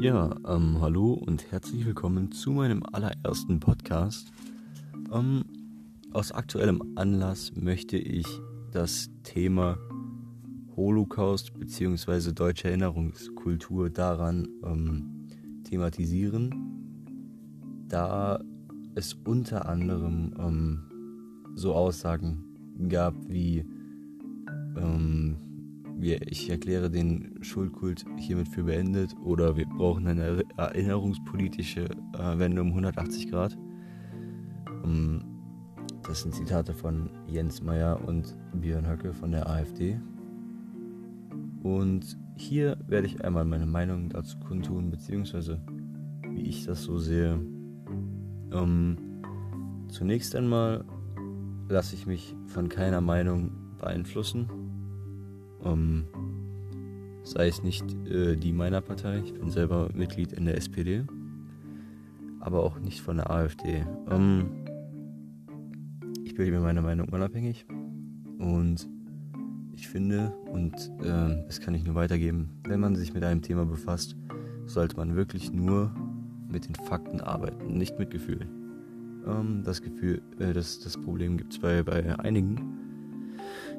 Ja, ähm, hallo und herzlich willkommen zu meinem allerersten Podcast. Ähm, aus aktuellem Anlass möchte ich das Thema Holocaust bzw. deutsche Erinnerungskultur daran ähm, thematisieren, da es unter anderem ähm, so Aussagen gab wie ähm, ich erkläre den Schuldkult hiermit für beendet oder wir brauchen eine erinnerungspolitische äh, Wende um 180 Grad. Ähm, das sind Zitate von Jens Meyer und Björn Höcke von der AfD. Und hier werde ich einmal meine Meinung dazu kundtun, beziehungsweise wie ich das so sehe. Ähm, zunächst einmal lasse ich mich von keiner Meinung beeinflussen. Ähm, sei es nicht äh, die meiner Partei, ich bin selber Mitglied in der SPD, aber auch nicht von der AfD. Ähm, ich bilde mir meine Meinung unabhängig und ich finde, und äh, das kann ich nur weitergeben, wenn man sich mit einem Thema befasst, sollte man wirklich nur mit den Fakten arbeiten, nicht mit Gefühlen. Ähm, das Gefühl, äh, das, das Problem gibt es bei, bei einigen.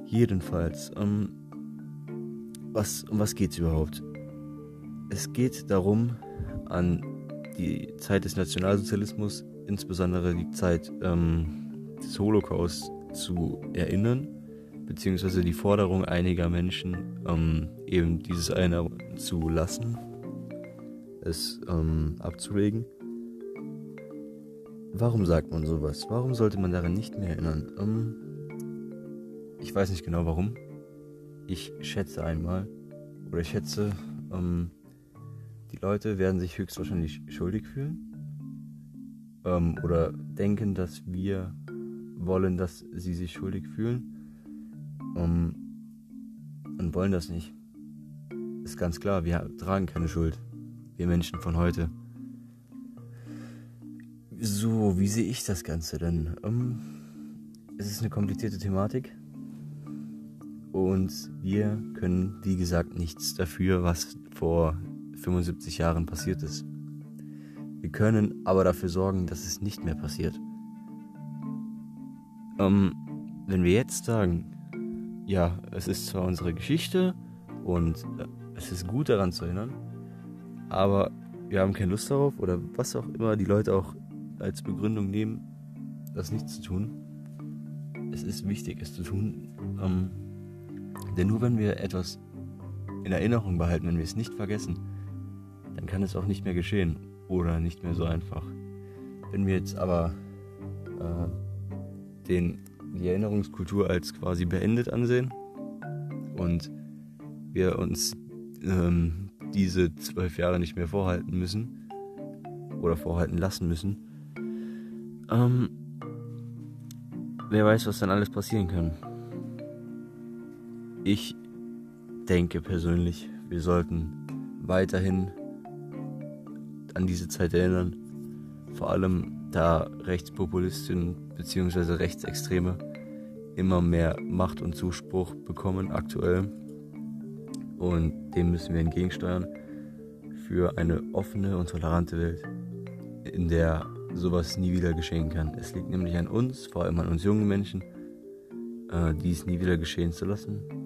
Jedenfalls, ähm, was, um was geht es überhaupt? Es geht darum, an die Zeit des Nationalsozialismus, insbesondere die Zeit ähm, des Holocaust, zu erinnern, beziehungsweise die Forderung einiger Menschen, ähm, eben dieses Erinnern zu lassen, es ähm, abzulegen. Warum sagt man sowas? Warum sollte man daran nicht mehr erinnern? Ähm, ich weiß nicht genau warum. Ich schätze einmal, oder ich schätze, ähm, die Leute werden sich höchstwahrscheinlich schuldig fühlen. Ähm, oder denken, dass wir wollen, dass sie sich schuldig fühlen. Ähm, und wollen das nicht. Ist ganz klar, wir tragen keine Schuld. Wir Menschen von heute. So, wie sehe ich das Ganze denn? Ähm, es ist eine komplizierte Thematik. Und wir können, wie gesagt, nichts dafür, was vor 75 Jahren passiert ist. Wir können aber dafür sorgen, dass es nicht mehr passiert. Ähm, wenn wir jetzt sagen, ja, es ist zwar unsere Geschichte und äh, es ist gut daran zu erinnern, aber wir haben keine Lust darauf oder was auch immer die Leute auch als Begründung nehmen, das nicht zu tun. Es ist wichtig, es zu tun. Ähm, denn nur wenn wir etwas in Erinnerung behalten, wenn wir es nicht vergessen, dann kann es auch nicht mehr geschehen oder nicht mehr so einfach. Wenn wir jetzt aber äh, den, die Erinnerungskultur als quasi beendet ansehen und wir uns ähm, diese zwölf Jahre nicht mehr vorhalten müssen oder vorhalten lassen müssen, ähm, wer weiß, was dann alles passieren kann. Ich denke persönlich, wir sollten weiterhin an diese Zeit erinnern. Vor allem da Rechtspopulisten bzw. Rechtsextreme immer mehr Macht und Zuspruch bekommen aktuell. Und dem müssen wir entgegensteuern für eine offene und tolerante Welt, in der sowas nie wieder geschehen kann. Es liegt nämlich an uns, vor allem an uns jungen Menschen, äh, dies nie wieder geschehen zu lassen.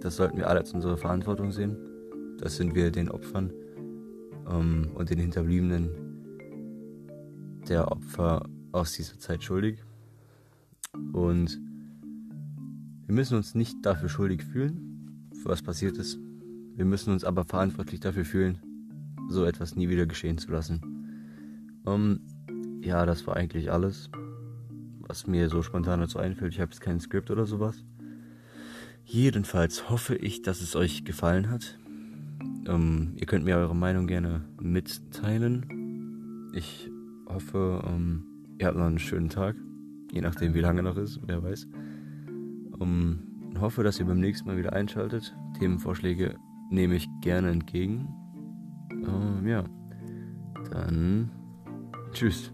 Das sollten wir alle als unsere Verantwortung sehen. Das sind wir den Opfern ähm, und den Hinterbliebenen der Opfer aus dieser Zeit schuldig. Und wir müssen uns nicht dafür schuldig fühlen, für was passiert ist. Wir müssen uns aber verantwortlich dafür fühlen, so etwas nie wieder geschehen zu lassen. Ähm, ja, das war eigentlich alles, was mir so spontan dazu einfällt. Ich habe jetzt kein Skript oder sowas. Jedenfalls hoffe ich, dass es euch gefallen hat. Ähm, ihr könnt mir eure Meinung gerne mitteilen. Ich hoffe, ähm, ihr habt noch einen schönen Tag. Je nachdem, wie lange noch ist, wer weiß. Ähm, hoffe, dass ihr beim nächsten Mal wieder einschaltet. Themenvorschläge nehme ich gerne entgegen. Ähm, ja, dann tschüss.